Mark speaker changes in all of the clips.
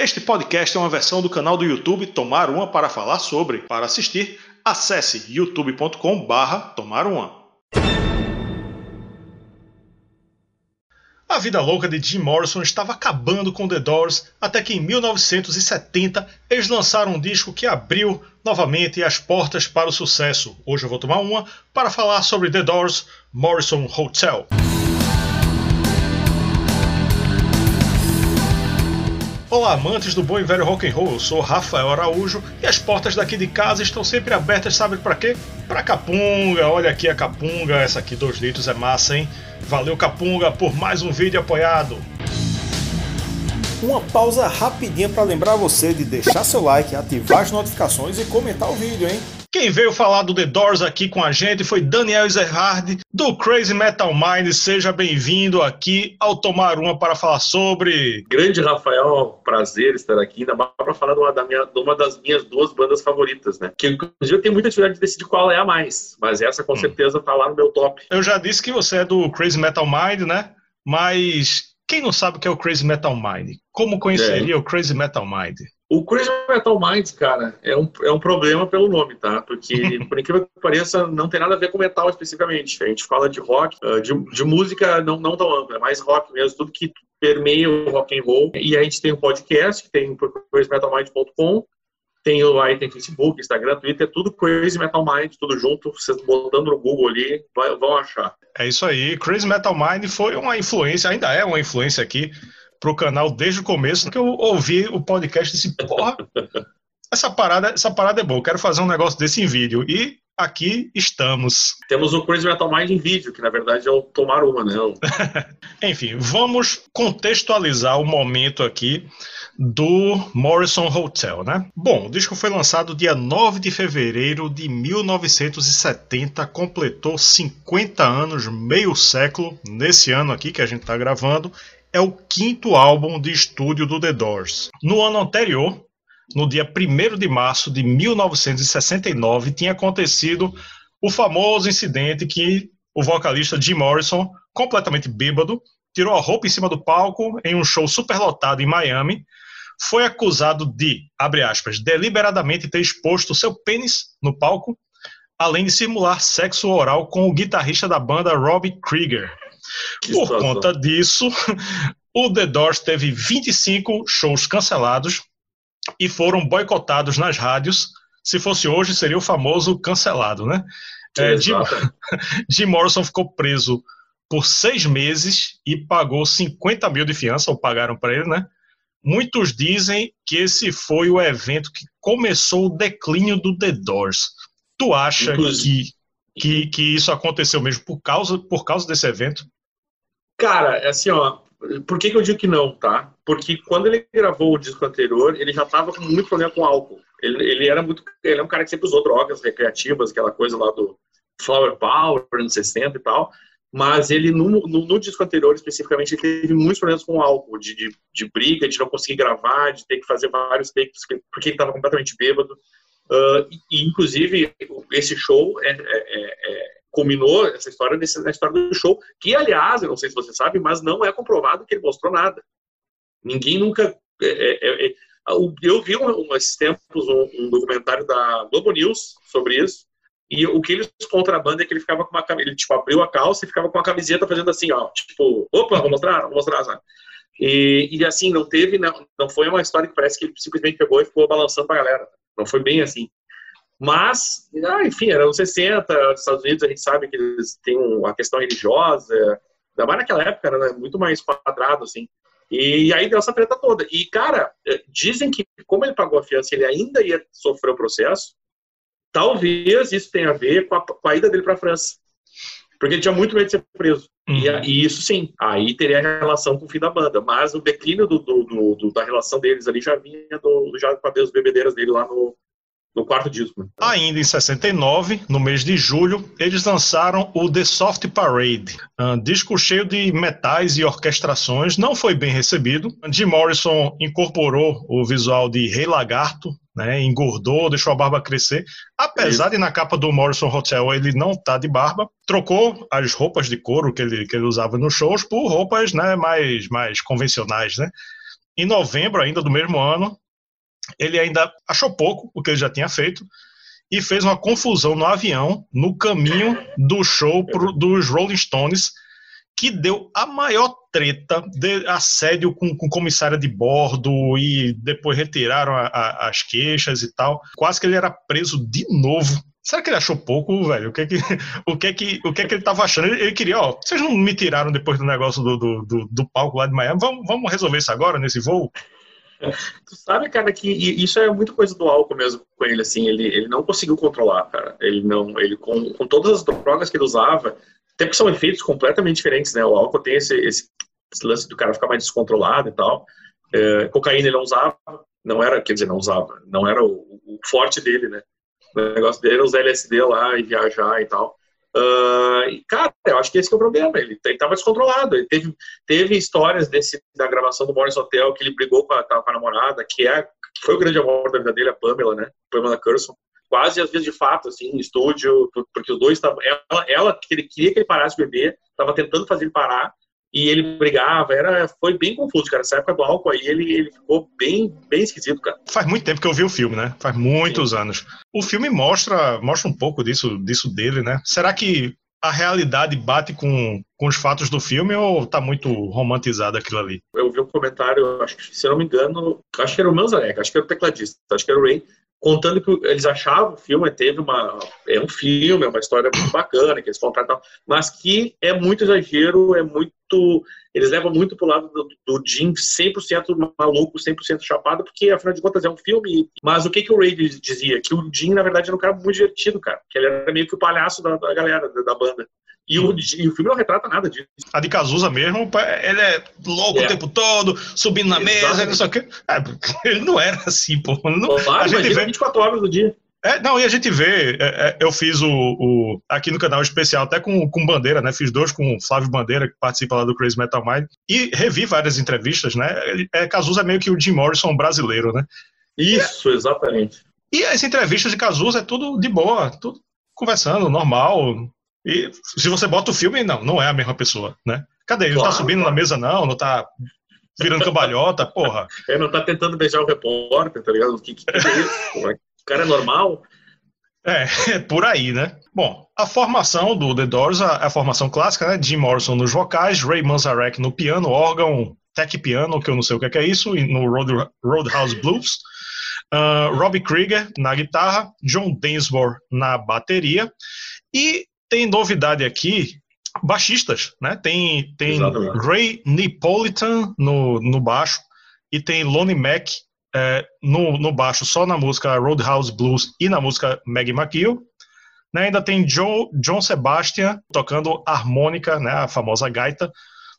Speaker 1: Este podcast é uma versão do canal do YouTube Tomar Uma para falar sobre. Para assistir, acesse youtube.com/barra Tomar Uma. A vida louca de Jim Morrison estava acabando com The Doors, até que em 1970 eles lançaram um disco que abriu novamente as portas para o sucesso. Hoje eu vou tomar uma para falar sobre The Doors Morrison Hotel. Olá, amantes do bom e velho rock and roll. Eu sou Rafael Araújo e as portas daqui de casa estão sempre abertas, sabe para quê? Para Capunga. Olha aqui a Capunga, essa aqui 2 litros é massa, hein? Valeu Capunga por mais um vídeo apoiado.
Speaker 2: Uma pausa rapidinha para lembrar você de deixar seu like, ativar as notificações e comentar o vídeo, hein?
Speaker 1: Quem veio falar do The Doors aqui com a gente foi Daniel Ezerhard, do Crazy Metal Mind. Seja bem-vindo aqui ao Tomar Uma para falar sobre.
Speaker 3: Grande Rafael, prazer estar aqui, ainda mais para falar de uma, da minha, de uma, das minhas duas bandas favoritas, né? Que inclusive eu tenho muita dificuldade de decidir qual é a mais, mas essa com hum. certeza tá lá no meu top.
Speaker 1: Eu já disse que você é do Crazy Metal Mind, né? Mas quem não sabe o que é o Crazy Metal Mind? Como conheceria é. o Crazy Metal Mind?
Speaker 3: O Crazy Metal Minds, cara, é um, é um problema pelo nome, tá? Porque, por incrível que pareça, não tem nada a ver com metal especificamente. A gente fala de rock, ah, de, de música não, não tão ampla, é mais rock mesmo, tudo que permeia o rock and roll. E a gente tem um podcast, que tem por crazymetalmind.com, tem aí tem Facebook, Instagram, Twitter, tudo Crazy Metal Mind, tudo junto. Vocês botando no Google ali, vão achar.
Speaker 1: É isso aí. Crazy Metal Mind foi uma influência, ainda é uma influência aqui pro canal desde o começo, que eu ouvi o podcast e disse, porra, essa parada, essa parada é boa, eu quero fazer um negócio desse em vídeo. E aqui estamos.
Speaker 3: Temos o Crazy Metal Mind em vídeo, que na verdade é o tomar uma, né?
Speaker 1: Enfim, vamos contextualizar o momento aqui do Morrison Hotel, né? Bom, o disco foi lançado dia 9 de fevereiro de 1970, completou 50 anos, meio século, nesse ano aqui que a gente está gravando, é o quinto álbum de estúdio do The Doors. No ano anterior, no dia 1 de março de 1969, tinha acontecido o famoso incidente que o vocalista Jim Morrison, completamente bêbado, tirou a roupa em cima do palco em um show superlotado em Miami, foi acusado de, abre aspas, deliberadamente ter exposto seu pênis no palco, além de simular sexo oral com o guitarrista da banda Robbie Krieger. Que Por situação. conta disso, o The Doors teve 25 shows cancelados e foram boicotados nas rádios. Se fosse hoje, seria o famoso cancelado, né? É, Jim, Jim Morrison ficou preso por seis meses e pagou 50 mil de fiança, ou pagaram para ele, né? Muitos dizem que esse foi o evento que começou o declínio do The Doors. Tu acha que, que, que isso aconteceu mesmo por causa, por causa desse evento?
Speaker 3: Cara, é assim, ó, por que, que eu digo que não, tá? Porque quando ele gravou o disco anterior, ele já tava com muito problema com álcool. Ele, ele era muito. Ele é um cara que sempre usou drogas recreativas, aquela coisa lá do Flower Power, anos 60 e tal. Mas ele, no, no, no, disco anterior, especificamente, teve muitos problemas com álcool, de, de, de, briga, de não conseguir gravar, de ter que fazer vários takes, porque ele estava completamente bêbado. Uh, e, inclusive, esse show é, é, é, é culminou essa história nesse, na história do show, que, aliás, eu não sei se você sabe, mas não é comprovado que ele mostrou nada. Ninguém nunca. É, é, eu vi um, esses tempos um, um, documentário da Globo News sobre isso, e o que eles contra a banda é que ele ficava com uma ele tipo abriu a calça e ficava com a camiseta fazendo assim, ó, tipo, opa, vou mostrar, vou mostrar, sabe? E, e assim, não teve, não, não foi uma história que parece que ele simplesmente pegou e ficou balançando pra galera. Não foi bem assim. Mas, ah, enfim, era nos 60, nos Estados Unidos a gente sabe que eles têm uma questão religiosa, ainda mais naquela época era né, muito mais quadrado, assim. E aí deu essa treta toda. E, cara, eh, dizem que como ele pagou a fiança, ele ainda ia sofrer o processo, talvez isso tenha a ver com a, com a ida dele para a França. Porque ele tinha muito medo de ser preso. Uhum. E, e, isso sim, aí teria relação com o fim da banda. Mas o declínio do, do, do, da relação deles ali já vinha do, já com as bebedeiras dele lá no, no quarto disco. Né?
Speaker 1: Ainda em 69, no mês de julho, eles lançaram o The Soft Parade, um disco cheio de metais e orquestrações, não foi bem recebido. Jim Morrison incorporou o visual de Rei Lagarto, né, engordou, deixou a barba crescer. Apesar de na capa do Morrison Hotel ele não tá de barba, trocou as roupas de couro que ele, que ele usava nos shows por roupas né, mais, mais convencionais, né? em novembro ainda do mesmo ano, ele ainda achou pouco o que ele já tinha feito e fez uma confusão no avião no caminho do show pro, dos Rolling Stones, que deu a maior treta de assédio com, com comissária de bordo e depois retiraram a, a, as queixas e tal. Quase que ele era preso de novo. Será que ele achou pouco, velho? O que é que, o que, é que, o que, é que ele tava achando? Ele, ele queria, ó, vocês não me tiraram depois do negócio do, do, do, do palco lá de Miami? Vamos, vamos resolver isso agora, nesse voo?
Speaker 3: Tu sabe, cara, que isso é muito coisa do álcool mesmo com ele, assim, ele, ele não conseguiu controlar, cara. Ele não, ele com, com todas as drogas que ele usava, até porque são efeitos completamente diferentes, né? O álcool tem esse, esse, esse lance do cara ficar mais descontrolado e tal. É, cocaína ele não usava, não era, quer dizer, não usava, não era o, o forte dele, né? O negócio dele era os LSD lá e viajar e tal. Uh, e, cara, eu acho que esse que é o problema. Ele estava descontrolado. Ele teve, teve histórias desse, da gravação do Morris Hotel que ele brigou com a, com a namorada, que, é, que foi o grande amor da vida dele, a Pamela, né? Pamela Curson. Quase às vezes de fato, assim, no estúdio, porque os dois estavam. Ela, ela que ele queria que ele parasse de beber, estava tentando fazer ele parar, e ele brigava, era, foi bem confuso, cara. Essa época do álcool aí, ele, ele ficou bem, bem esquisito, cara.
Speaker 1: Faz muito tempo que eu vi o filme, né? Faz muitos Sim. anos. O filme mostra, mostra um pouco disso, disso dele, né? Será que a realidade bate com, com os fatos do filme ou tá muito romantizado aquilo ali?
Speaker 3: Eu vi um comentário, acho que, se eu não me engano, acho que era o Manzarek, acho que era o tecladista, acho que era o Ray, contando que eles achavam o filme teve uma é um filme é uma história muito bacana que eles contratam mas que é muito exagero é muito eles levam muito pro lado do, do Jim 100% maluco 100% chapado porque afinal de contas é um filme. Mas o que que o Ray dizia? Que o Jim na verdade era um cara muito divertido cara. Que ele era meio que o palhaço da, da galera da, da banda e o, e o filme não retrata nada disso.
Speaker 1: A de Cazuza mesmo, ele é louco é. o tempo todo, subindo na mesa, não sei o quê. É, ele não era assim, pô. Não,
Speaker 3: claro, a gente vê 24 horas do dia.
Speaker 1: É, não, e a gente vê, é, é, eu fiz o, o, aqui no canal especial, até com, com Bandeira, né? Fiz dois com o Flávio Bandeira, que participa lá do Crazy Metal Mind, e revi várias entrevistas, né? É, Cazuza é meio que o Jim Morrison brasileiro, né?
Speaker 3: Isso, exatamente.
Speaker 1: E as entrevistas de Cazuza é tudo de boa, tudo conversando, normal, e se você bota o filme, não, não é a mesma pessoa, né? Cadê? Ele claro, não tá subindo na mesa, não, não tá virando cambalhota, porra.
Speaker 3: Ele não tá tentando beijar o repórter, tá ligado? O que, que é isso? O cara é normal?
Speaker 1: É, é por aí, né? Bom, a formação do The Doors, a, a, formação clássica, né? Jim Morrison nos vocais, Ray Manzarek no piano, órgão, tech piano, que eu não sei o que é, que é isso, no Road, Roadhouse Blues, uh, Robbie Krieger na guitarra, John Densmore na bateria, e tem novidade aqui, baixistas, né? Tem, tem Ray Napolitan no, no baixo e tem Lonnie Mac é, no, no baixo, só na música Roadhouse Blues e na música Maggie McGill. Né? Ainda tem Joe, John Sebastian tocando harmônica, né? a famosa gaita,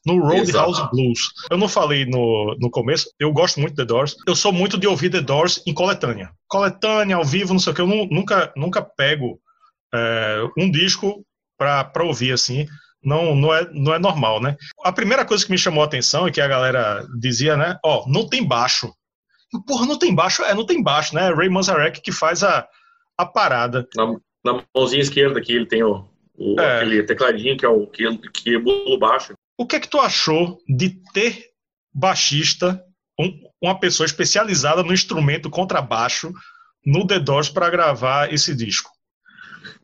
Speaker 1: no Roadhouse Blues. Eu não falei no, no começo, eu gosto muito de The Doors. Eu sou muito de ouvir The Doors em coletânea. Coletânea, ao vivo, não sei o que. Eu não, nunca, nunca pego é, um disco para ouvir assim. Não, não, é, não é normal, né? A primeira coisa que me chamou a atenção é que a galera dizia, né? Ó, oh, não tem baixo. Porra, não tem baixo? É, não tem baixo, né? Ray Manzarek que faz a, a parada.
Speaker 3: Na, na mãozinha esquerda aqui ele tem o, o é. aquele tecladinho que é o que, que emula o baixo.
Speaker 1: O que é que tu achou de ter baixista, um, uma pessoa especializada no instrumento contrabaixo no The Doors para gravar esse disco?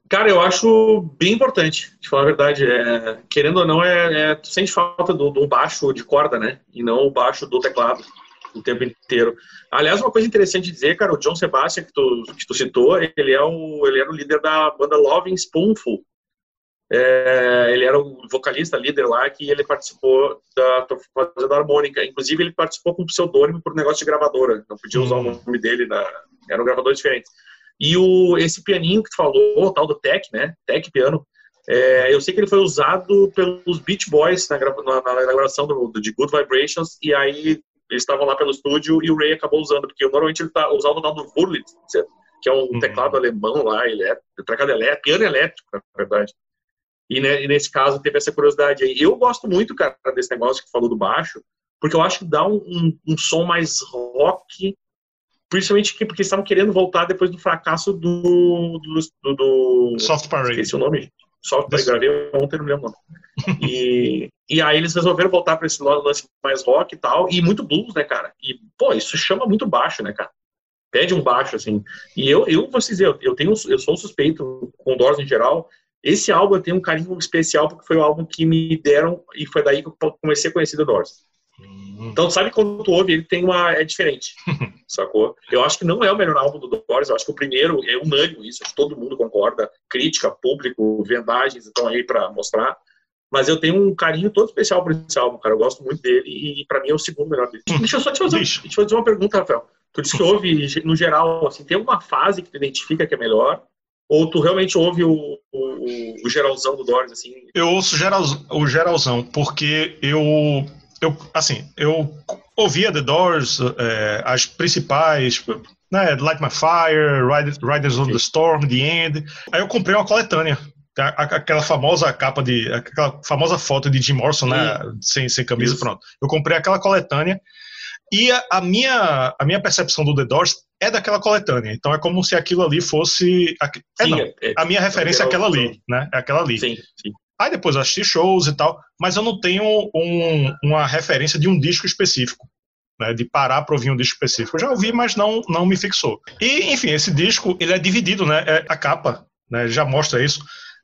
Speaker 3: Cara, eu acho bem importante, de falar a verdade. É, querendo ou não, é, é, tu sente falta do, do, baixo de corda, né? E não o baixo do teclado o tempo inteiro. Aliás, uma coisa interessante de dizer, cara, o John Sebastian, que tu, que tu citou, ele, é o, ele era o líder da banda Loving Spoonful. É, ele era o vocalista, líder lá, que ele participou da fazendo harmônica. Inclusive, ele participou com pseudônimo por negócio de gravadora. Não podia usar hum. o nome dele, na, eram gravadores diferentes. E o, esse pianinho que tu falou, o tal do Tech, né? Tech piano, é, eu sei que ele foi usado pelos Beach Boys na, na, na gravação do, do, de Good Vibrations, e aí eles estavam lá pelo estúdio e o Ray acabou usando, porque normalmente ele tá, usava o nome do Wurlitz, que é um uhum. teclado alemão lá, ele é teclado elétrico, piano elétrico, na verdade. E, né, e, nesse caso teve essa curiosidade aí. Eu gosto muito, cara, desse negócio que falou do baixo, porque eu acho que dá um, um, um som mais rock Principalmente porque estavam querendo voltar depois do fracasso do. do, do,
Speaker 1: Soft Parade.
Speaker 3: Esqueci o nome. Soft Parade, gravei ontem, não lembro. E, E aí eles resolveram voltar para esse lance mais rock e tal, e muito blues, né, cara? E, pô, isso chama muito baixo, né, cara? Pede um baixo, assim. E eu, eu vou dizer, eu, tenho, eu sou um suspeito com Doors em geral. Esse álbum eu tenho um carinho especial porque foi o álbum que me deram e foi daí que eu comecei a conhecer o Doors. Então, sabe quando tu ouve, ele tem uma. É diferente, sacou? Eu acho que não é o melhor álbum do Doors, eu acho que o primeiro é unânime isso, acho que todo mundo concorda. Crítica, público, vendagens estão aí para mostrar. Mas eu tenho um carinho todo especial por esse álbum, cara. Eu gosto muito dele e para mim é o segundo melhor dele. Deixa eu só te fazer, te fazer uma pergunta, Rafael. Tu disse que ouve, no geral, assim, tem alguma fase que tu identifica que é melhor? Ou tu realmente ouve o, o, o geralzão do Doors, assim?
Speaker 1: Eu ouço geral, o geralzão, porque eu, eu, assim, eu ouvia The Doors, é, as principais, né, Light My Fire, Riders on the Storm, The End. Aí eu comprei uma coletânea aquela famosa capa de. aquela famosa foto de Jim Morrison, né? Sem, sem camisa, Isso. pronto. Eu comprei aquela coletânea e a, a, minha, a minha percepção do The Doors é daquela coletânea. Então é como se aquilo ali fosse. A, é, sim, não, é, a minha referência é aquela ali, né? É aquela ali. Sim, sim. Aí depois eu assisti shows e tal, mas eu não tenho um, uma referência de um disco específico. Né, de parar para ouvir um disco específico. Eu já ouvi, mas não, não me fixou. E, enfim, esse disco, ele é dividido, né? É, a capa né, já mostra isso.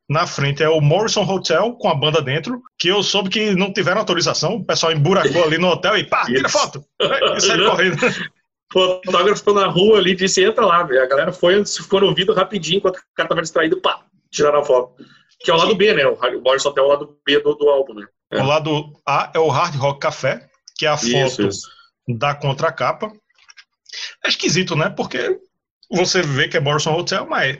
Speaker 1: Na frente é o Morrison Hotel com a banda dentro, que eu soube que não tiveram autorização, o pessoal emburacou ali no hotel e pá, tira foto! E saiu correndo.
Speaker 3: O fotógrafo ficou na rua ali, disse, entra lá, a galera foi, ficou no vidro rapidinho, enquanto o cara tava distraído, pá, tiraram a foto. Que é o lado B, né? O Morrison Hotel é o lado B do, do álbum, né?
Speaker 1: É. O lado A é o Hard Rock Café, que é a foto isso, isso. da contracapa. É esquisito, né? Porque você vê que é Morrison Hotel, mas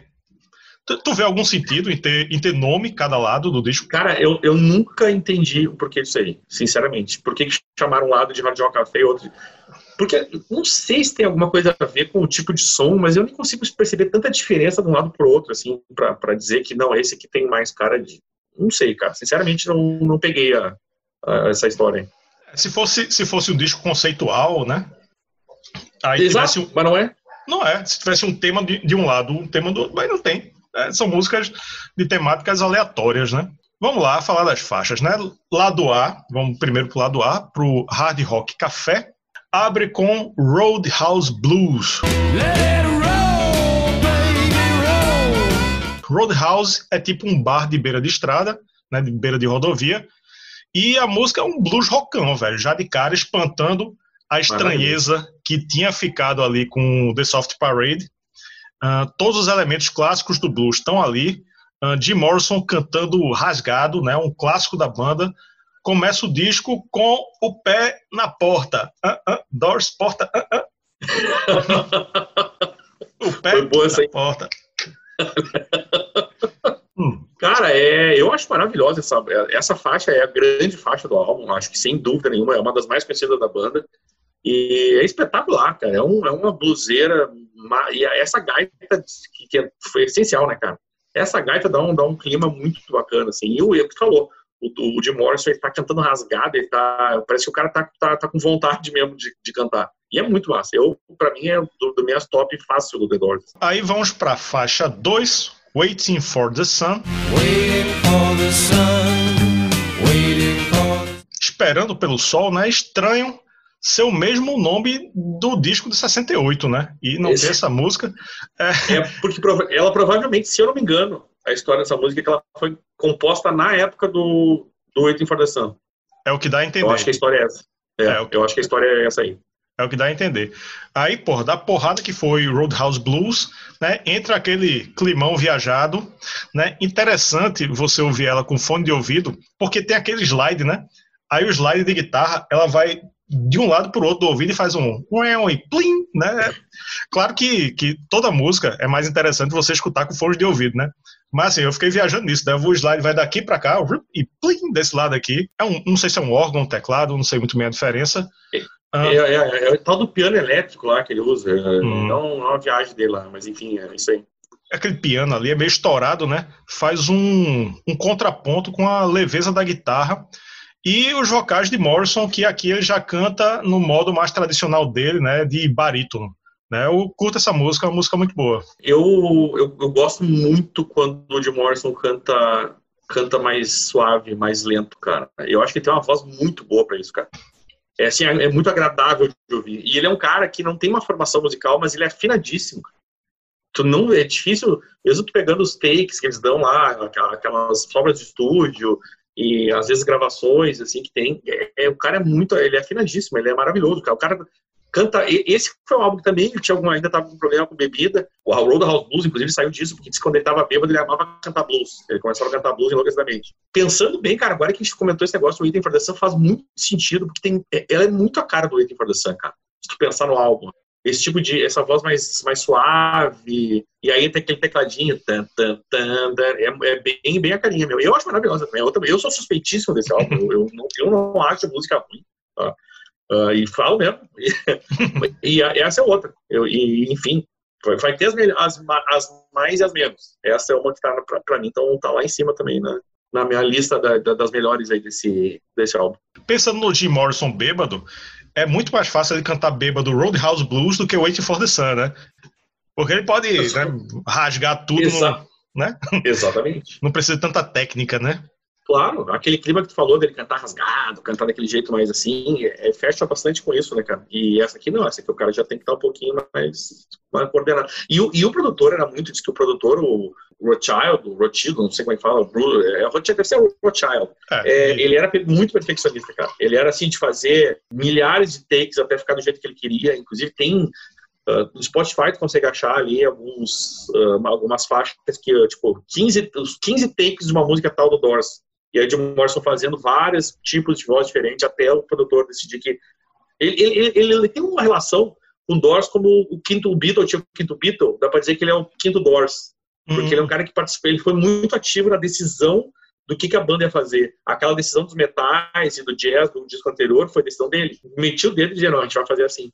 Speaker 1: Tu, tu vê algum sentido em ter, em ter nome cada lado do disco?
Speaker 3: Cara, eu, eu nunca entendi o porquê disso aí, sinceramente. Por que, que chamaram um lado de Hard Rock Café e outro. Porque não sei se tem alguma coisa a ver com o tipo de som, mas eu nem consigo perceber tanta diferença de um lado pro outro, assim, para dizer que não, esse aqui tem mais cara de. Não sei, cara. Sinceramente, não, não peguei a, a essa história.
Speaker 1: Se fosse, se fosse um disco conceitual, né?
Speaker 3: Aí Exato, um... mas não é.
Speaker 1: Não é. Se tivesse um tema de, de um lado, um tema do outro, mas não tem. É, são músicas de temáticas aleatórias, né? Vamos lá falar das faixas, né? Lado A, vamos primeiro pro lado A, pro Hard Rock Café, abre com Roadhouse Blues. Roadhouse é tipo um bar de beira de estrada, né, de beira de rodovia, e a música é um blues rockão, velho, já de cara espantando a estranheza que tinha ficado ali com The Soft Parade, Uh, todos os elementos clássicos do blues estão ali. Uh, Jim Morrison cantando Rasgado, né, um clássico da banda. Começa o disco com o pé na porta. Uh, doors, porta. o pé na porta.
Speaker 3: hum. Cara, é, eu acho maravilhosa essa, essa faixa, é a grande faixa do álbum, acho que sem dúvida nenhuma, é uma das mais conhecidas da banda. E é espetacular, cara. É, um, é uma bluseira. Uma, e essa gaita que, que, é, foi essencial, né, cara? Essa gaita dá um, dá um clima muito bacana, assim. E o Eco falou, o, o Jim Morrison ele tá cantando rasgado, ele tá, parece que o cara tá, tá, tá com vontade mesmo de, de cantar. E é muito massa. Eu, pra mim, é do, do minhas top fácil do The Doors.
Speaker 1: Aí vamos pra faixa 2, Waiting for the Sun. Waiting for the sun, waiting for... Esperando pelo sol, né? Estranho ser o mesmo nome do disco de 68, né? E não Esse... ter essa música.
Speaker 3: É... é... porque ela provavelmente, se eu não me engano, a história dessa música é que ela foi composta na época do, do Waiting for the Sun.
Speaker 1: É o que dá a entender.
Speaker 3: Eu acho que a história é essa. É, é que... Eu acho que a história é essa aí.
Speaker 1: É o que dá a entender. Aí, porra, da porrada que foi Roadhouse Blues, né? Entra aquele climão viajado, né? Interessante você ouvir ela com fone de ouvido, porque tem aquele slide, né? Aí o slide de guitarra, ela vai de um lado para o outro do ouvido e faz um e plim, né? Claro que, que toda música é mais interessante você escutar com fone de ouvido, né? Mas assim, eu fiquei viajando nisso, né? O slide vai daqui para cá e plim, desse lado aqui. É um, não sei se é um órgão, um teclado, não sei muito bem a diferença.
Speaker 3: É, ah, é, é, é, o tal do piano elétrico lá que ele usa. Hum. Não, não é uma viagem dele lá, mas enfim, é isso aí
Speaker 1: aquele piano ali é meio estourado, né? Faz um, um contraponto com a leveza da guitarra e os vocais de Morrison, que aqui ele já canta no modo mais tradicional dele, né, de barítono. Né? Eu curto essa música, é uma música muito boa.
Speaker 3: Eu, eu, eu gosto muito quando o Jim Morrison canta canta mais suave, mais lento, cara. Eu acho que ele tem uma voz muito boa para isso, cara. É, assim, é, é, muito agradável de ouvir. E ele é um cara que não tem uma formação musical, mas ele é afinadíssimo. Tu não, é difícil, mesmo tu pegando os takes que eles dão lá, aquelas obras de estúdio, e às vezes gravações, assim, que tem, é, é, o cara é muito, ele é afinadíssimo, ele é maravilhoso, cara. O cara canta. Esse foi um álbum que também tinha algum, ainda tava com problema com bebida. O Roadhouse Blues, inclusive, saiu disso, porque disse que quando ele tava bêbado, ele amava cantar blues. Ele começava a cantar blues enlouquecidamente. Pensando bem, cara, agora que a gente comentou esse negócio do Waiting for the Sun, faz muito sentido, porque tem, é, ela é muito a cara do Waiting for the Sun, cara. Se tu pensar no álbum. Esse tipo de, essa voz mais, mais suave, e aí tem aquele tecladinho, tan, tan, tan, é, é, bem, bem a carinha meu. Eu acho maravilhosa também. Eu, eu sou suspeitíssimo desse álbum, eu, eu, não, eu não acho música ruim. Tá? Uh, e falo mesmo. e, e essa é outra. Eu, e, enfim, vai ter as, as, as, mais e as menos. Essa é uma que está para mim, então tá lá em cima também na, na minha lista da, da, das melhores aí desse, desse álbum.
Speaker 1: Pensando no Jim Morrison bêbado, é muito mais fácil ele cantar bêbado Roadhouse Blues do que Waiting for the Sun, né? Porque ele pode né, rasgar tudo,
Speaker 3: Exa
Speaker 1: no, né?
Speaker 3: Exatamente.
Speaker 1: Não precisa de tanta técnica, né?
Speaker 3: Claro, aquele clima que tu falou dele cantar rasgado, cantar daquele jeito mais assim, é, é, fecha bastante com isso, né, cara? E essa aqui não, essa aqui o cara já tem que estar um pouquinho mais, mais coordenado. E, o, e o produtor era muito, diz que o produtor, o Rothschild, o Rothschild, não sei como é que fala, o é, Rothschild deve ser o Rothschild. É, é, ele era muito perfeccionista, cara. Ele era assim de fazer milhares de takes até ficar do jeito que ele queria. Inclusive tem Uh, no Spotify tu consegue achar ali alguns, uh, algumas faixas que, tipo, 15, os 15 takes de uma música tal do Doors. E aí Jim Morrison fazendo vários tipos de voz diferentes até o produtor decidir que ele, ele, ele, ele tem uma relação com Doors como o quinto Beatle tinha o quinto Beatle, dá para dizer que ele é o quinto Doors, porque uhum. ele é um cara que participou, ele foi muito ativo na decisão do que, que, a banda ia fazer. Aquela decisão dos metais e do jazz do disco anterior foi decisão dele. Metiu o dedo e dizia, não, a gente vai fazer assim.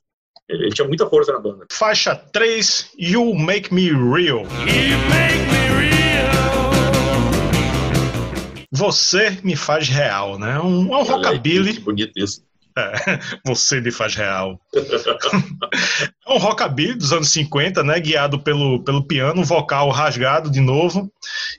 Speaker 3: Ele, ele tinha muita força na banda.
Speaker 1: Faixa 3, You Make Me Real. You make me você me faz real, né? Um, um rockabilly.
Speaker 3: Que bonito isso.
Speaker 1: É, você me faz real. é um rockabilly dos anos 50, né? Guiado pelo, pelo piano, vocal rasgado de novo.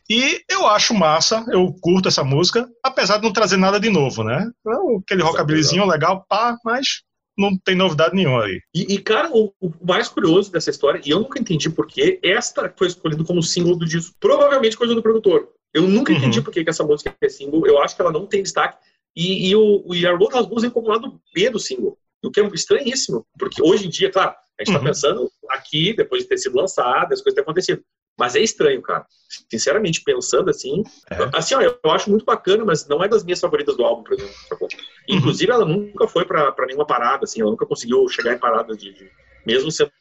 Speaker 1: E eu acho massa, eu curto essa música, apesar de não trazer nada de novo, né? É aquele rockabillyzinho legal, pá, mas não tem novidade nenhuma aí.
Speaker 3: E, e cara, o, o, mais curioso dessa história, e eu nunca entendi porquê, esta foi escolhida como símbolo do disco. Provavelmente coisa do produtor. Eu nunca uhum. entendi por que, que essa música é single. Eu acho que ela não tem destaque. E, e o, o Blues é como lado B do single. O que é estranhíssimo. Porque hoje em dia, claro, a gente está uhum. pensando aqui, depois de ter sido lançado, as coisas têm acontecido. Mas é estranho, cara. Sinceramente, pensando assim. É. Assim, ó, eu acho muito bacana, mas não é das minhas favoritas do álbum, por exemplo. Uhum. Inclusive, ela nunca foi para nenhuma parada, assim. Ela nunca conseguiu chegar em parada de. de mesmo sendo,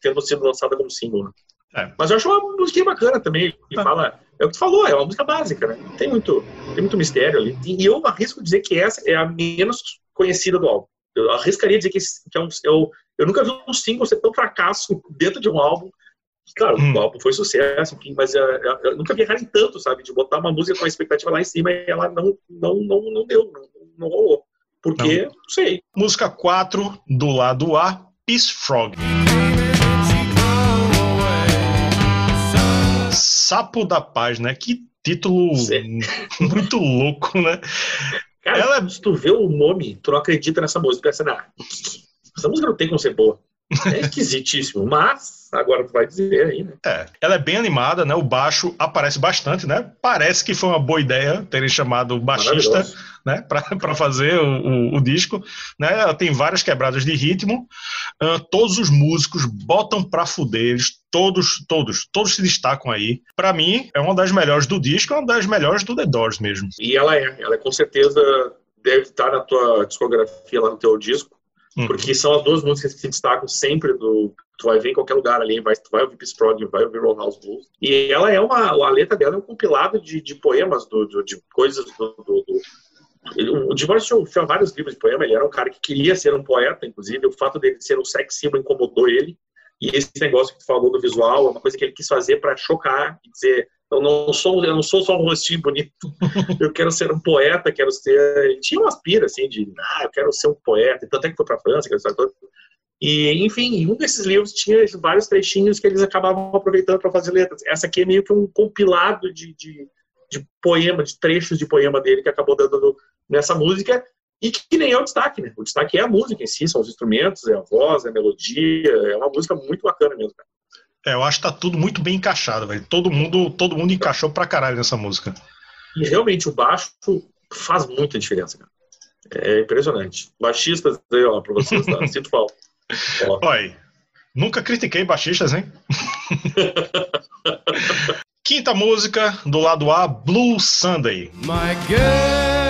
Speaker 3: tendo sido lançada como single, né? É. Mas eu acho uma música bacana também. Que ah. fala. É o que tu falou, é uma música básica, né? Tem muito, tem muito mistério ali. E eu arrisco dizer que essa é a menos conhecida do álbum. Eu arriscaria dizer que, que é um, eu, eu nunca vi um single ser tão fracasso dentro de um álbum. Claro, hum. o álbum foi sucesso, enfim, mas eu, eu, eu nunca vi errarem tanto, sabe? De botar uma música com a expectativa lá em cima e ela não, não, não, não deu, não, não rolou. Porque, não. não sei.
Speaker 1: Música 4 do lado A, Peace Frog. Sapo da Paz, né? Que título Sim. muito louco, né?
Speaker 3: Cara, Ela... se tu vê o nome, tu não acredita nessa música. Pensa, não, essa música não tem como ser boa. É esquisitíssimo, mas agora tu vai dizer aí, né?
Speaker 1: É, ela é bem animada, né? O baixo aparece bastante, né? Parece que foi uma boa ideia terem chamado o baixista, né? Para fazer o, o, o, disco, né? Ela tem várias quebradas de ritmo. Uh, todos os músicos botam para fuder, eles todos, todos, todos se destacam aí. Para mim, é uma das melhores do disco, é uma das melhores do The Doors mesmo.
Speaker 3: E ela é, ela é com certeza deve estar na tua discografia lá no teu disco Uhum. Porque são as duas músicas que se destacam sempre do. Tu vai ver em qualquer lugar ali, vai, tu vai ouvir Peace vai ouvir Rollhouse Blues. E ela é uma. A letra dela é um compilado de, de poemas, do, do de coisas do, do, do o Divórcio tinha, tinha vários livros de poema, ele era um cara que queria ser um poeta, inclusive, o fato dele ser um sex symbol incomodou ele, e esse negócio que tu falou do visual é uma coisa que ele quis fazer para chocar e dizer: eu não sou, eu não sou só um rostinho bonito. Eu quero ser um poeta, quero ser. Ele tinha uma aspira assim de, ah, eu quero ser um poeta. Tanto é que foi para França, que toda. E, enfim, um desses livros tinha vários trechinhos que eles acabavam aproveitando para fazer letras. Essa aqui é meio que um compilado de, de, de poema, de trechos de poema dele que acabou dando nessa música e que nem é o destaque, né? O destaque é a música em si, são os instrumentos, é a voz, é a melodia, é uma música muito bacana mesmo, cara.
Speaker 1: É, eu acho que tá tudo muito bem encaixado, velho. Todo mundo, todo mundo encaixou pra caralho nessa música.
Speaker 3: E realmente o baixo faz muita diferença, cara. É impressionante. Baixistas aí, ó, pra vocês, tá? Sinto falta.
Speaker 1: Olha, nunca critiquei baixistas, hein? Quinta música do lado A, Blue Sunday. My girl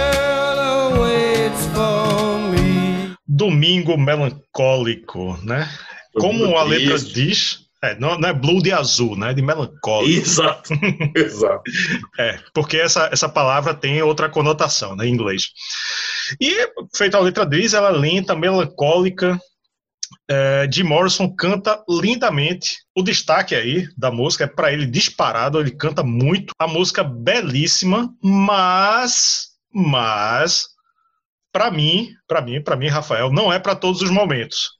Speaker 1: Domingo melancólico, né? Como a letra diz, é, não, não, é blue de azul, né? De melancólico.
Speaker 3: Exato. Exato.
Speaker 1: é, porque essa, essa palavra tem outra conotação, né, em inglês. E, feita a letra diz, ela é lenta, melancólica. É, Jim Morrison canta lindamente. O destaque aí da música é para ele disparado, ele canta muito. A música belíssima, mas, mas, para mim, para mim, para mim, Rafael, não é para todos os momentos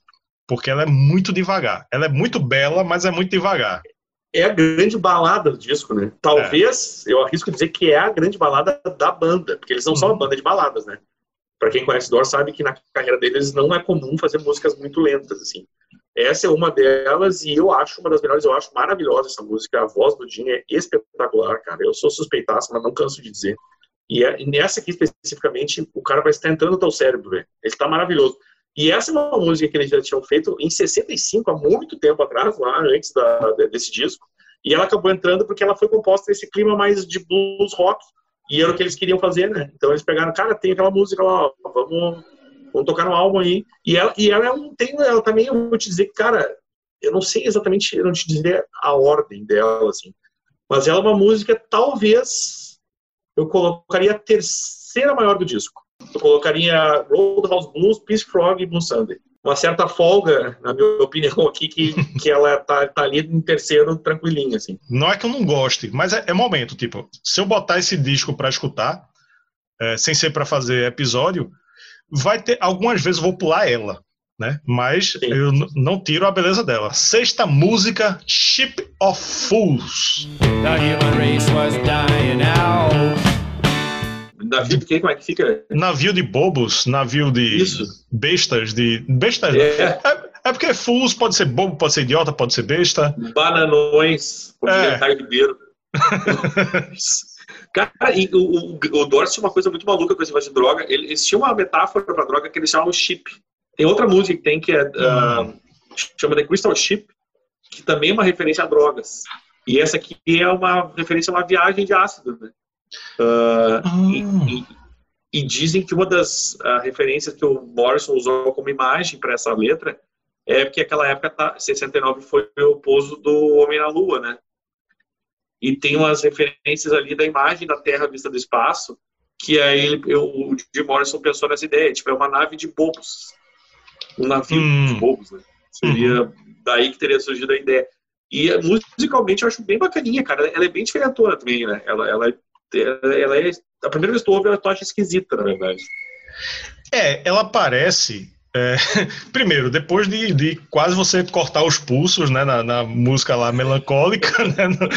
Speaker 1: porque ela é muito devagar. Ela é muito bela, mas é muito devagar.
Speaker 3: É a grande balada do disco, né? Talvez, é. eu arrisco dizer que é a grande balada da banda, porque eles não uhum. são uma banda de baladas, né? Para quem conhece Doors sabe que na carreira deles não é comum fazer músicas muito lentas, assim. Essa é uma delas e eu acho uma das melhores, eu acho maravilhosa essa música. A voz do Jim é espetacular, cara. Eu sou suspeitaço, mas não canso de dizer. E, é, e nessa aqui especificamente, o cara vai estar entrando no teu cérebro, velho. Ele tá maravilhoso. E essa é uma música que eles já tinham feito em 65, há muito tempo atrás, lá antes da, desse disco. E ela acabou entrando porque ela foi composta nesse clima mais de blues rock. E era o que eles queriam fazer, né? Então eles pegaram, cara, tem aquela música lá, vamos, vamos tocar no álbum aí. E ela, e ela é um, tem, ela também, eu vou te dizer, cara, eu não sei exatamente, eu não te dizer a ordem dela, assim. Mas ela é uma música, talvez, eu colocaria a terceira maior do disco eu colocaria Roadhouse Blues, Peace Frog e Blue Sunday. Uma certa folga, na minha opinião, aqui, que, que ela tá, tá ali em terceiro, tranquilinha, assim.
Speaker 1: Não é que eu não goste, mas é, é momento, tipo, se eu botar esse disco para escutar, é, sem ser para fazer episódio, vai ter, algumas vezes eu vou pular ela, né? Mas Sim. eu não tiro a beleza dela. Sexta música, Ship of Fools. The human race was dying out.
Speaker 3: Navio de quem? Como é que fica?
Speaker 1: Navio de bobos, navio de Isso. bestas, de. Bestas, é. é. É porque fools pode ser bobo, pode ser idiota, pode ser besta.
Speaker 3: Bananões, como é. Caio Ribeiro. Cara, e o, o, o Dorsey tinha uma coisa muito maluca com esse negócio de droga. Ele, eles tinham uma metáfora pra droga que eles chamam chip. Tem outra música que tem que é, hum. uh, chama The Crystal Ship, que também é uma referência a drogas. E essa aqui é uma referência a uma viagem de ácido, né? Uh, e, e, e, dizem que uma das uh, referências que o Morrison usou como imagem para essa letra é porque aquela época, tá, 69, foi o pouso do Homem na Lua, né? E tem umas referências ali da imagem da Terra vista do espaço, que aí ele, eu, o Jim Morrison pensou nessa ideia, tipo, é uma nave de bobos. Um navio hum. de bobos, né? Seria uhum. daí que teria surgido a ideia. E musicalmente eu acho bem bacaninha, cara. Ela é bem diferentona também, né? Ela, ela ela é, a primeira vez que tu ouve, ela tu acha esquisita, na verdade.
Speaker 1: É, ela parece. É, primeiro, depois de, de, quase você cortar os pulsos né, na, na música lá melancólica, né, no,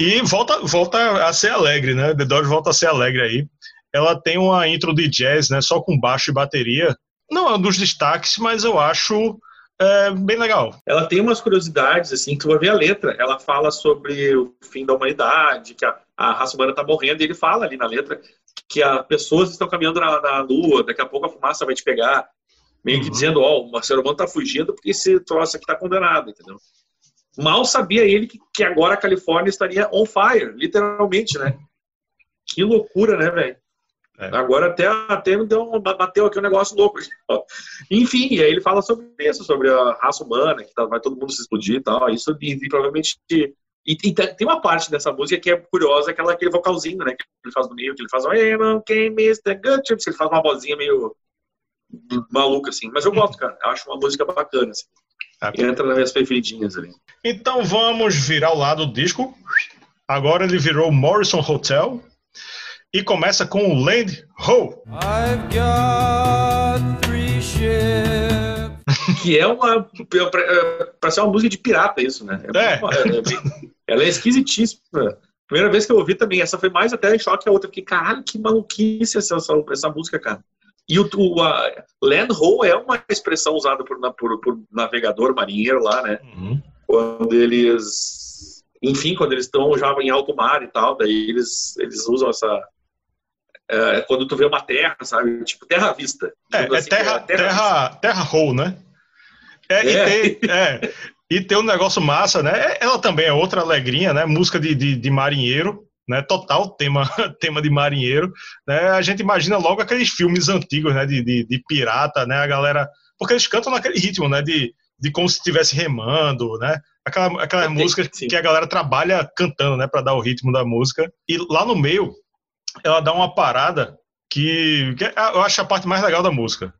Speaker 1: e volta, volta a ser alegre, né? The Doors volta a ser alegre aí. Ela tem uma intro de jazz, né, só com baixo e bateria. Não é um dos destaques, mas eu acho é bem legal.
Speaker 3: Ela tem umas curiosidades, assim, que tu vai ver a letra. Ela fala sobre o fim da humanidade, que a, a raça humana está morrendo, e ele fala ali na letra que as pessoas estão caminhando na, na, lua, daqui a pouco a fumaça vai te pegar, meio que uhum. dizendo, ó, oh, o ser humano está fugindo porque esse troço aqui está condenado, entendeu? Mal sabia ele que, que agora a Califórnia estaria on fire, literalmente, né? Que loucura, né, velho? É. Agora até, até deu, bateu aqui um negócio louco. Enfim, e aí ele fala sobre isso, sobre a raça humana, que tá, vai todo mundo se explodir e tal. Isso e, e provavelmente. E, e, tem uma parte dessa música que é curiosa, aquela, aquele vocalzinho, né? Que ele faz no meio, que ele faz. Hey, não, quem Mr. Good Chips? Ele faz uma vozinha meio maluca, assim. Mas eu gosto, cara. Eu acho uma música bacana, assim. Ah, Entra nas minhas preferidinhas ali.
Speaker 1: Então vamos virar o lado do disco. Agora ele virou Morrison Hotel e começa com o Land Ho.
Speaker 3: que é uma. para ser uma música de pirata, isso, né? É. é. ela é esquisitíssima. Primeira vez que eu ouvi também, essa foi mais até em choque que a outra. Fiquei, caralho, que maluquice essa, essa, essa música, cara. E o, o a, land ho é uma expressão usada por, por, por navegador marinheiro lá, né? Uhum. Quando eles, enfim, quando eles estão já em alto mar e tal, daí eles, eles usam essa, é, quando tu vê uma terra, sabe? Tipo, terra à vista.
Speaker 1: É, é assim, terra, é terra, terra, terra hole, né? É, é. E, tem, é, e tem um negócio massa, né? Ela também é outra alegrinha, né? Música de, de, de marinheiro, né? Total tema, tema de marinheiro. Né? A gente imagina logo aqueles filmes antigos, né? De, de, de pirata, né? A galera. Porque eles cantam naquele ritmo, né? De, de como se estivesse remando, né? Aquela, aquela música que a galera trabalha cantando, né? Para dar o ritmo da música. E lá no meio, ela dá uma parada que, que eu acho a parte mais legal da música.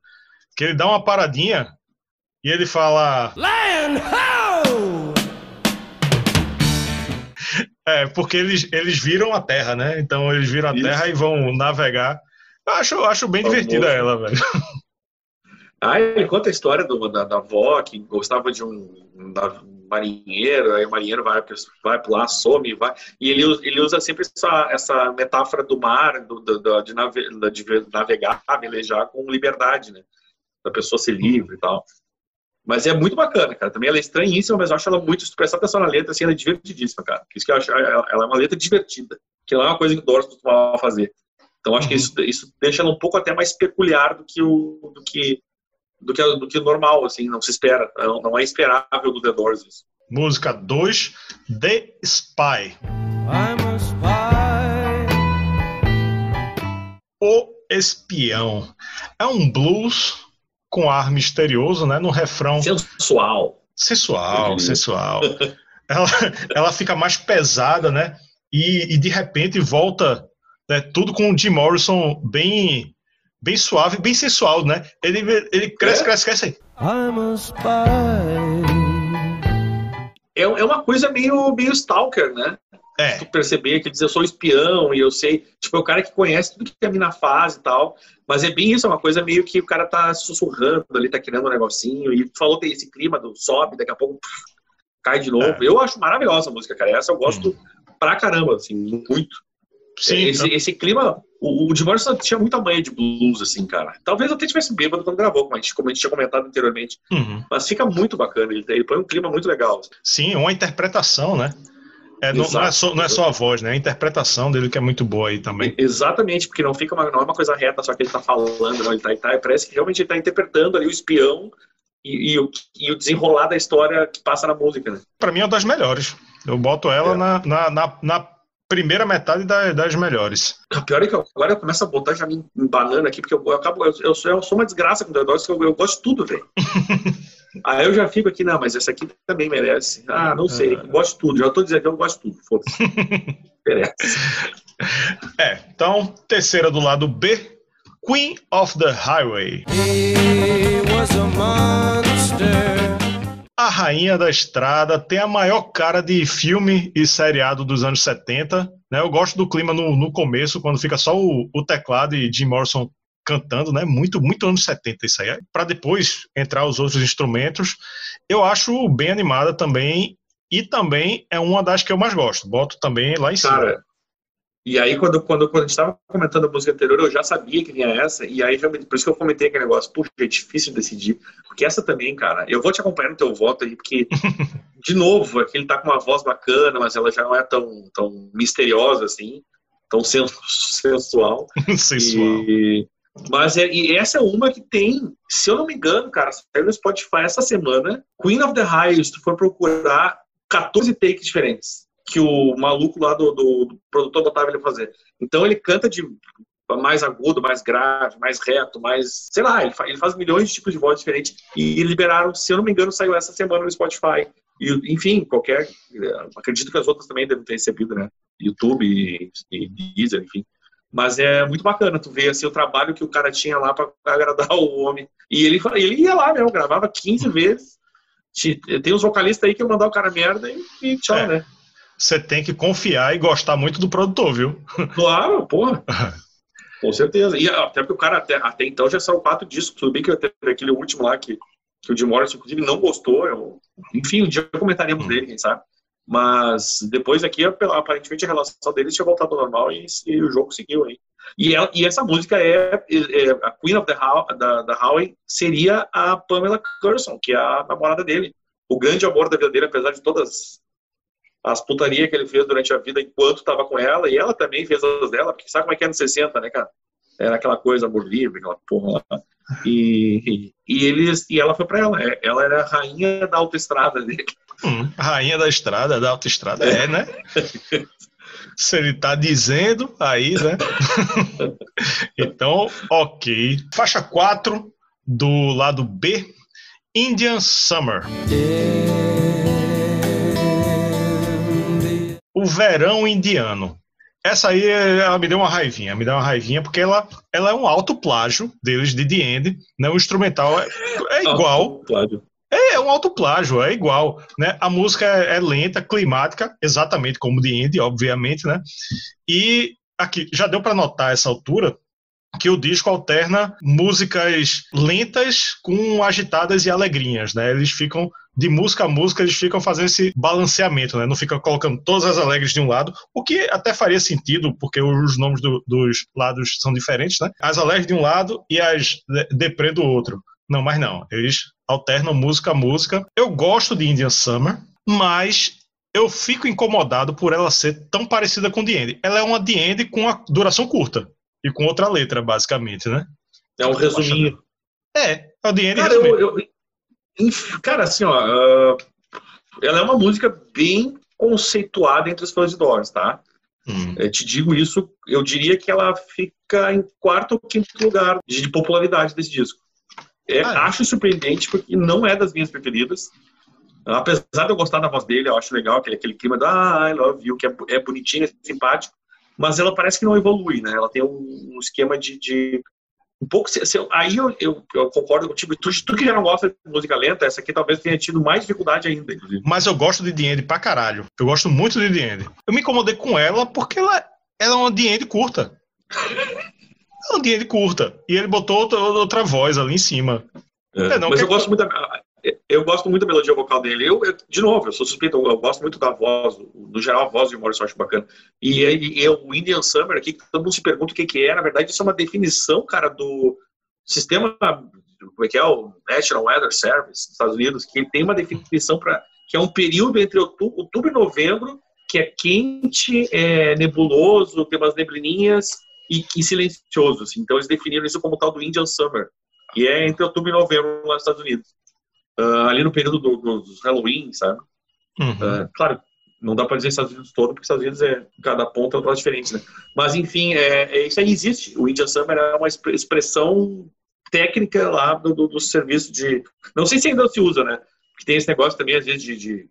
Speaker 1: Que ele dá uma paradinha e ele fala. Lion ho! É, porque eles, eles viram a Terra, né? Então eles viram a Isso. Terra e vão navegar. Eu acho, eu acho bem divertida ela, velho.
Speaker 3: Ah, ele conta a história do, da, da avó que gostava de um, um marinheiro, aí o marinheiro vai, vai lá, some, vai. E ele, ele usa sempre essa, essa metáfora do mar, do, do, de, nave, de navegar, velejar com liberdade, né? Da pessoa ser livre e tal. Mas é muito bacana, cara. Também ela é estranhíssima, mas eu acho ela muito. Se prestar atenção na letra, assim, ela é divertidíssima, cara. Isso que eu acho, ela é uma letra divertida, que não é uma coisa que o Doris costumava fazer. Então acho uhum. que isso, isso deixa ela um pouco até mais peculiar do que o do que do que, do que normal, assim, não se espera, não, não é esperável do The Doors isso.
Speaker 1: Música 2, The Spy. I'm a spy. O Espião. É um blues com ar misterioso, né? No refrão.
Speaker 3: Sensual.
Speaker 1: Sensual, sensual. ela, ela fica mais pesada, né? E, e de repente volta né, tudo com o Jim Morrison bem bem suave, bem sensual, né? Ele, ele cresce, é? cresce, cresce. I'm a spy.
Speaker 3: É, é uma coisa meio, meio stalker, né? É. Se tu perceber que diz, eu sou espião e eu sei, tipo, é o cara que conhece tudo que a mina faz e tal. Mas é bem isso, é uma coisa meio que o cara tá sussurrando ali, tá criando um negocinho. E falou tem esse clima do sobe, daqui a pouco pff, cai de novo. É. Eu acho maravilhosa a música, cara. Essa eu gosto hum. pra caramba, assim, muito. Sim, esse, então... esse clima, o, o Morrison tinha muita manha de blues, assim, cara. Talvez até tivesse bêbado quando gravou, como a gente, como a gente tinha comentado anteriormente. Uhum. Mas fica muito bacana, ele, ele põe um clima muito legal.
Speaker 1: Sim, uma interpretação, né? É, não, não, é só, não é só a voz, né? A interpretação dele que é muito boa aí também.
Speaker 3: Exatamente, porque não fica uma, não é uma coisa reta, só que ele tá falando, não, ele tá, ele tá, parece que realmente ele tá interpretando ali o espião e, e, o, e o desenrolar da história que passa na música, né?
Speaker 1: Pra mim é uma das melhores. Eu boto ela é. na, na, na, na primeira metade das melhores.
Speaker 3: O pior é que eu, agora eu começo a botar já me banana aqui, porque eu, eu acabo, eu, eu, sou, eu sou uma desgraça com o The Doors, eu, eu gosto de tudo, velho. Aí eu já fico aqui, não, mas essa aqui também merece. Ah, não sei, eu gosto de tudo, já tô dizendo que eu gosto de tudo, foda-se. merece.
Speaker 1: É, então, terceira do lado B, Queen of the Highway. He was a monster. A Rainha da Estrada tem a maior cara de filme e seriado dos anos 70. Né? Eu gosto do clima no, no começo, quando fica só o, o teclado e Jim Morrison cantando, né? Muito, muito anos 70 isso aí. Para depois entrar os outros instrumentos. Eu acho bem animada também. E também é uma das que eu mais gosto. Boto também lá em cima. Cara,
Speaker 3: e aí, quando, quando, quando a gente estava comentando a música anterior, eu já sabia que vinha essa, e aí realmente, por isso que eu comentei aquele negócio, puxa, é difícil de decidir, porque essa também, cara, eu vou te acompanhar no teu voto aí, porque, de novo, aqui ele tá com uma voz bacana, mas ela já não é tão, tão misteriosa assim, tão sensual.
Speaker 1: sensual.
Speaker 3: E, mas é, e essa é uma que tem, se eu não me engano, cara, saiu no Spotify essa semana, Queen of the High, se tu for procurar 14 takes diferentes que o maluco lá do, do, do produtor botava ele fazer. Então ele canta de mais agudo, mais grave, mais reto, mais. Sei lá, ele, faz, ele faz milhões de tipos de voz diferentes. E liberaram, se eu não me engano, saiu essa semana no Spotify. E, enfim, qualquer. Acredito que as outras também devem ter recebido, né? YouTube e, e Deezer, enfim. Mas é muito bacana tu ver assim, o trabalho que o cara tinha lá para agradar o homem. E ele, ele ia lá mesmo, gravava 15 vezes. Tem uns vocalistas aí que mandar o cara merda e, e tchau, é. né?
Speaker 1: Você tem que confiar e gostar muito do produtor, viu?
Speaker 3: Claro, porra. Com certeza. E até porque o cara, até, até então, já são quatro discos. Tudo bem que teve aquele último lá que, que o Jim Morrison, inclusive, não gostou. Eu, enfim, um dia comentaremos hum. dele, quem sabe. Mas depois aqui, aparentemente, a relação deles tinha voltado ao normal e, e o jogo seguiu aí. E, ela, e, essa música é, é, a Queen of the How, da, da Howie seria a Pamela Curson, que é a namorada dele. O grande amor da vida dele, apesar de todas as putarias que ele fez durante a vida enquanto estava com ela, e ela também fez as dela, porque sabe como é que é nos 60, né, cara? Era aquela coisa amor livre, aquela porra lá. E, e, eles, e ela foi para ela. É, ela era a rainha da autoestrada dele.
Speaker 1: Hum, rainha da estrada, da autoestrada, é, né? Se ele tá dizendo, aí, né? então, ok. Faixa 4 do lado B, Indian Summer. O verão indiano. Essa aí, ela me deu uma raivinha, me deu uma raivinha, porque ela, ela é um alto plágio deles de The End, né? O instrumental é, é igual. É, é um autoplágio, é igual, né? A música é, é lenta, climática, exatamente como The End, obviamente, né? E aqui, já deu para notar essa altura que o disco alterna músicas lentas com agitadas e alegrinhas, né? Eles ficam de música a música, eles ficam fazendo esse balanceamento, né? Não ficam colocando todas as alegres de um lado, o que até faria sentido, porque os nomes do, dos lados são diferentes, né? As alegres de um lado e as deprê do outro. Não, mas não. Eles alternam música a música. Eu gosto de Indian Summer, mas eu fico incomodado por ela ser tão parecida com The End. Ela é uma The End com a duração curta e com outra letra, basicamente, né?
Speaker 3: É um resuminho.
Speaker 1: É, é o End
Speaker 3: cara, eu, eu, cara, assim, ó, uh, ela é uma música bem conceituada entre os fãs de Doors, tá? Hum. Eu te digo isso, eu diria que ela fica em quarto ou quinto lugar de popularidade desse disco. É, ah, é. Acho surpreendente porque não é das minhas preferidas. Apesar de eu gostar da voz dele, eu acho legal aquele, aquele clima da ah, I love you, que é, é bonitinho, é simpático, mas ela parece que não evolui, né? Ela tem um, um esquema de, de, um pouco. Se, se, aí eu, eu, eu, concordo contigo. Tu, tu que já não gosta de música lenta, essa aqui talvez tenha tido mais dificuldade ainda, inclusive.
Speaker 1: Mas eu gosto de End pra caralho. Eu gosto muito de End. Eu me incomodei com ela porque ela, ela é uma End curta. É uma The curta. E ele botou outra, outra voz ali em cima.
Speaker 3: É, não, mas eu gosto muito da, eu gosto muito da melodia vocal dele. Eu, eu de novo, eu sou suspeito, eu, eu, gosto muito da voz, no geral a voz de Morrison acho bacana. E, e, e o Indian Summer aqui, todo mundo se pergunta o que, que é, na verdade isso é uma definição, cara, do sistema, como é que é, o National Weather Service dos Estados Unidos, que tem uma definição para que é um período entre outubro, outubro e novembro, que é quente, é nebuloso, tem umas neblininhas e, e silencioso. Assim. Então eles definiram isso como tal do Indian Summer, que é entre outubro e novembro lá nos Estados Unidos uh, ali no período do, do, dos Halloween, sabe? Uhum. Uh, claro, não dá para dizer Estados Unidos todo, porque Estados Unidos é cada ponto é um troço diferente, né? Mas enfim, é, é, isso aí existe. O Indian Summer é uma expressão técnica lá do, do, do, serviço de. Não sei se ainda se usa, né? Porque tem esse negócio também, às vezes, de. de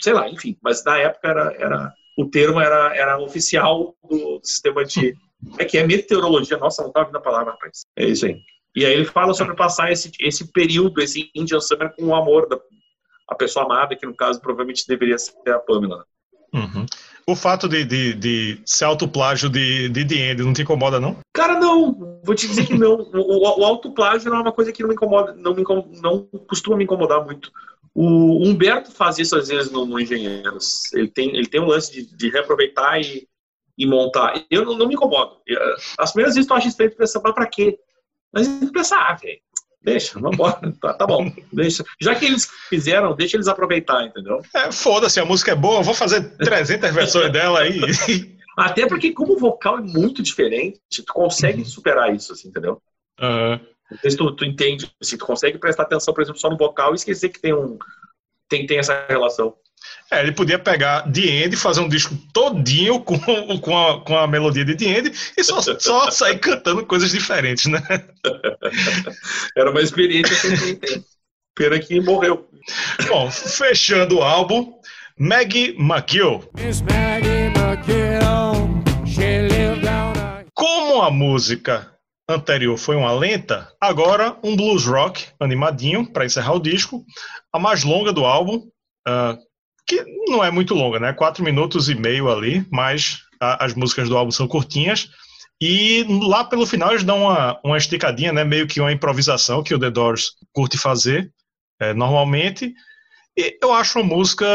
Speaker 3: sei lá, enfim. Mas na época era, era o termo era, era oficial do sistema de. É que é meteorologia. Nossa, não estava vindo a palavra, rapaz. É isso aí. E aí ele fala sobre passar esse, esse período, esse Indian Summer com o amor da a pessoa amada, que no caso provavelmente deveria ser a Pamela.
Speaker 1: Uhum. O fato de, de, de ser autoplágio de, de The End não te incomoda, não?
Speaker 3: Cara, não. Vou te dizer que não. O, o autoplágio não é uma coisa que não me incomoda, não, me incomoda, não costuma me incomodar muito. O Humberto faz isso às vezes no, no Engenheiros. Ele tem, ele tem um lance de, de reaproveitar e, e montar. Eu não, não me incomodo. As primeiras vezes tu acha estranho pensar, mas pra quê? Mas a gente pensa, ah, velho, deixa, vambora, tá, tá bom, deixa. Já que eles fizeram, deixa eles aproveitar, entendeu?
Speaker 1: É, foda-se, a música é boa, vou fazer 300 versões dela aí.
Speaker 3: Até porque, como o vocal é muito diferente, tu consegue uhum. superar isso, assim, entendeu? Uhum. Não sei se tu, tu entende, assim, tu consegue prestar atenção, por exemplo, só no vocal e esquecer que tem um tem, tem essa relação.
Speaker 1: É, ele podia pegar The End e fazer um disco todinho com, com, a, com a melodia de The End e só, só sair cantando coisas diferentes, né?
Speaker 3: Era uma experiência que a tem. Pena que morreu.
Speaker 1: Bom, fechando o álbum, Maggie McGill. Maggie McGill Como a música anterior foi uma lenta, agora um blues rock animadinho para encerrar o disco, a mais longa do álbum, uh, que não é muito longa, né? Quatro minutos e meio ali, mas a, as músicas do álbum são curtinhas. E lá pelo final eles dão uma, uma esticadinha, né? Meio que uma improvisação que o The Doors curte fazer é, normalmente. E eu acho uma música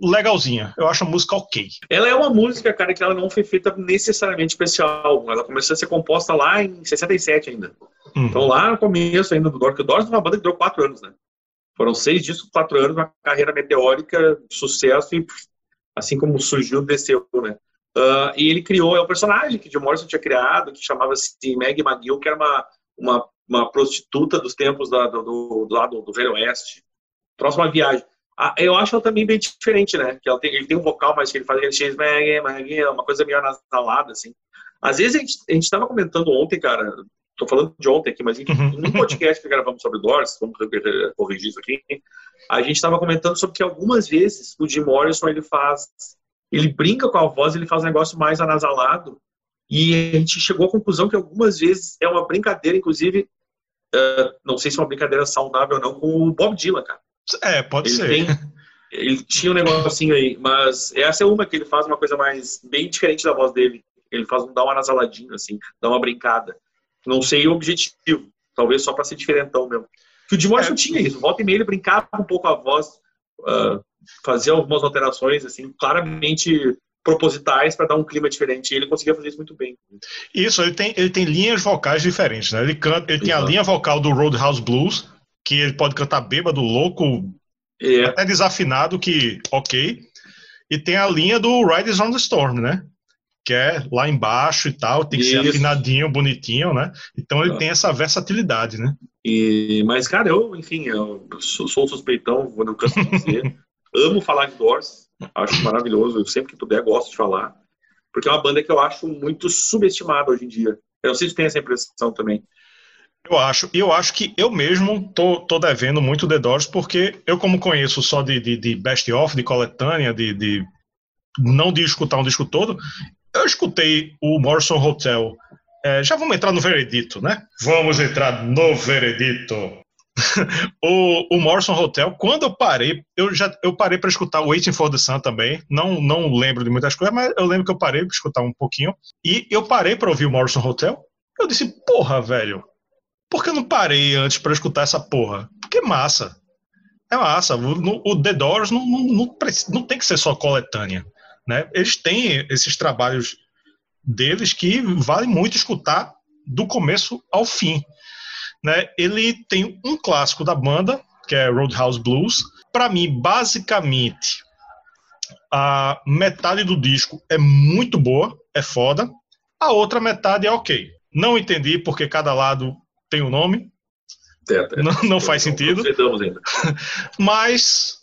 Speaker 1: legalzinha. Eu acho a música ok.
Speaker 3: Ela é uma música, cara, que ela não foi feita necessariamente especial. Ela começou a ser composta lá em 67 ainda. Uhum. Então lá no começo ainda do Doors, que o Doors é uma banda que durou quatro anos, né? Foram seis discos, quatro anos, uma carreira meteórica, sucesso e assim como surgiu, desceu, né? Uh, e ele criou, é um personagem que Jim Morrison tinha criado, que chamava-se Maggie McGill, que era uma, uma, uma prostituta dos tempos da, do, do, do lado do Velho Oeste. Próxima viagem. Ah, eu acho ela também bem diferente, né? Que ela tem, ele tem um vocal, mas que ele faz aquele X Maggie, é uma coisa meio nasalada, assim. Às vezes a gente, a gente tava comentando ontem, cara, tô falando de ontem aqui, mas enfim, uhum. num podcast que gravamos sobre Doors, vamos corrigir isso aqui, a gente estava comentando sobre que algumas vezes o Jim Morrison ele faz ele brinca com a voz, ele faz um negócio mais anasalado. E a gente chegou à conclusão que algumas vezes é uma brincadeira, inclusive, uh, não sei se é uma brincadeira saudável ou não, com o Bob Dylan, cara.
Speaker 1: É, pode
Speaker 3: ele
Speaker 1: ser.
Speaker 3: Tem, ele tinha um negocinho aí, mas essa é uma que ele faz uma coisa mais, bem diferente da voz dele. Ele faz um, dá uma nasaladinha, assim, dá uma brincada. Não sei o objetivo, talvez só para ser diferentão mesmo. Que o Jim Morrison é. tinha isso, volta e meia ele brincava um pouco a voz, uh, fazer algumas alterações assim claramente propositais para dar um clima diferente. E ele conseguia fazer isso muito bem.
Speaker 1: Isso, ele tem, ele tem linhas vocais diferentes, né? Ele canta, ele tem a linha vocal do Roadhouse Blues, que ele pode cantar bêbado, louco, é. até desafinado, que ok. E tem a linha do Riders on the Storm, né? Que é lá embaixo e tal, tem que isso. ser afinadinho, bonitinho, né? Então ele ah. tem essa versatilidade, né?
Speaker 3: E, mas, cara, eu, enfim, eu sou, sou suspeitão, vou não canso de dizer. amo falar de Doors, acho maravilhoso, eu sempre que puder gosto de falar, porque é uma banda que eu acho muito subestimada hoje em dia. Eu não sei se tem essa impressão também.
Speaker 1: Eu acho, eu acho que eu mesmo tô, tô devendo muito The Doors, porque eu, como conheço só de, de, de best of, de coletânea, de, de não de escutar um disco todo, eu escutei o Morrison Hotel. É, já vamos entrar no veredito, né? Vamos entrar no veredito. o, o Morrison Hotel, quando eu parei, eu já eu parei para escutar o Waiting for the Sun também. Não não lembro de muitas coisas, mas eu lembro que eu parei para escutar um pouquinho. E eu parei para ouvir o Morrison Hotel. Eu disse, porra, velho, por que eu não parei antes para escutar essa porra? Porque massa. É massa. O, o The Doors não, não, não, não tem que ser só coletânea. Né? Eles têm esses trabalhos deles que vale muito escutar do começo ao fim né, ele tem um clássico da banda, que é Roadhouse Blues. Para mim, basicamente, a metade do disco é muito boa, é foda. A outra metade é ok. Não entendi porque cada lado tem um nome. É, é. Não, não faz sentido. Mas,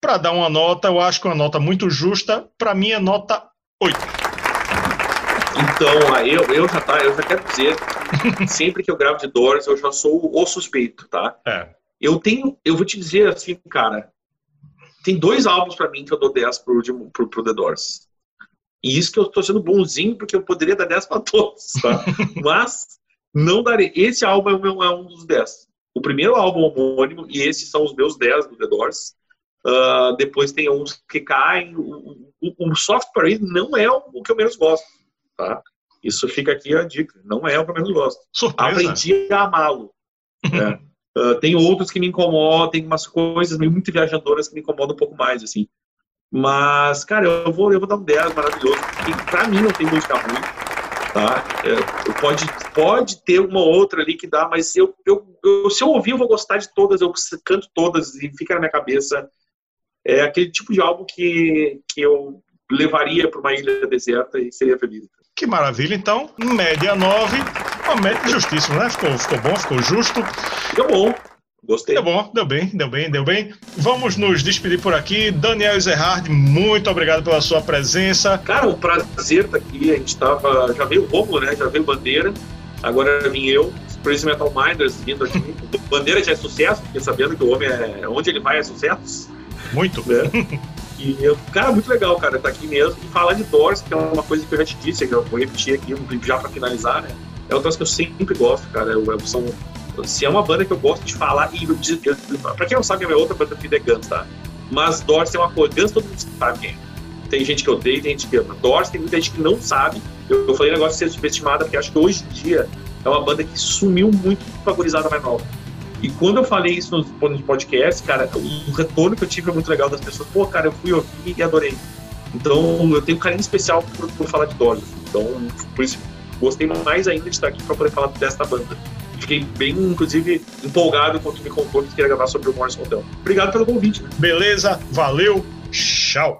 Speaker 1: para dar uma nota, eu acho que é uma nota muito justa. Para mim é nota 8.
Speaker 3: Então, eu, eu, já, tá, eu já quero dizer, sempre que eu gravo de Doors, eu já sou o suspeito, tá?
Speaker 1: É.
Speaker 3: Eu tenho, eu vou te dizer assim, cara, tem dois álbuns para mim que eu dou 10 pro, pro, pro The Doors. E isso que eu tô sendo bonzinho, porque eu poderia dar 10 para todos, tá? Mas não darei. Esse álbum é, meu, é um dos 10. O primeiro álbum homônimo, e esses são os meus 10 do The Doors. Uh, depois tem uns que caem. O, o, o Soft Parade não é o que eu menos gosto tá? Isso fica aqui a dica. Não é o que eu menos gosto.
Speaker 1: Surpresa.
Speaker 3: Aprendi a amá-lo. né? uh, tem outros que me incomodam, tem umas coisas muito viajadoras que me incomodam um pouco mais, assim. Mas, cara, eu vou, eu vou dar um 10 maravilhoso, porque pra mim não tem música ruim, tá? É, pode, pode ter uma outra ali que dá, mas eu, eu, eu, se eu ouvir, eu vou gostar de todas, eu canto todas e fica na minha cabeça. É aquele tipo de álbum que, que eu levaria para uma ilha deserta e seria feliz.
Speaker 1: Que maravilha, então, média 9, uma média justíssima, né? Ficou, ficou bom, ficou justo.
Speaker 3: Ficou bom. Gostei.
Speaker 1: Deu bom, deu bem, deu bem, deu bem. Vamos nos despedir por aqui. Daniel Zerhard, muito obrigado pela sua presença.
Speaker 3: Cara, um prazer estar aqui. A gente tava. Já veio o Romulo, né? Já veio Bandeira. Agora vim eu, Crazy Metal Minders, vindo aqui. Bandeira já é sucesso, porque sabendo que o homem é. Onde ele vai é sucesso.
Speaker 1: Muito.
Speaker 3: Né? E, eu, cara, muito legal, cara, tá aqui mesmo. E falar de Doors, que é uma coisa que eu já te disse, que eu vou repetir aqui já pra finalizar, né? É uma coisa que eu sempre gosto, cara. Eu, eu, são, se é uma banda que eu gosto de falar, e eu, eu, pra quem não sabe, a minha outra banda é Guns, tá? Mas Doors tem uma coisa, Guns todo mundo sabe quem é. Tem gente que odeia, tem gente que ama. Doors tem muita gente que não sabe. Eu, eu falei negócio de ser subestimada, porque acho que hoje em dia é uma banda que sumiu muito com a gurizada mais nova. E quando eu falei isso nos, nos podcasts, cara, o retorno que eu tive foi muito legal das pessoas. Pô, cara, eu fui ouvir e adorei. Então, eu tenho um carinho especial por, por falar de Doors. Então, por isso, gostei mais ainda de estar aqui para poder falar desta banda. Fiquei bem, inclusive, empolgado quando me contou que queria gravar sobre o Morrison Hotel. Obrigado pelo convite.
Speaker 1: Beleza, valeu, tchau.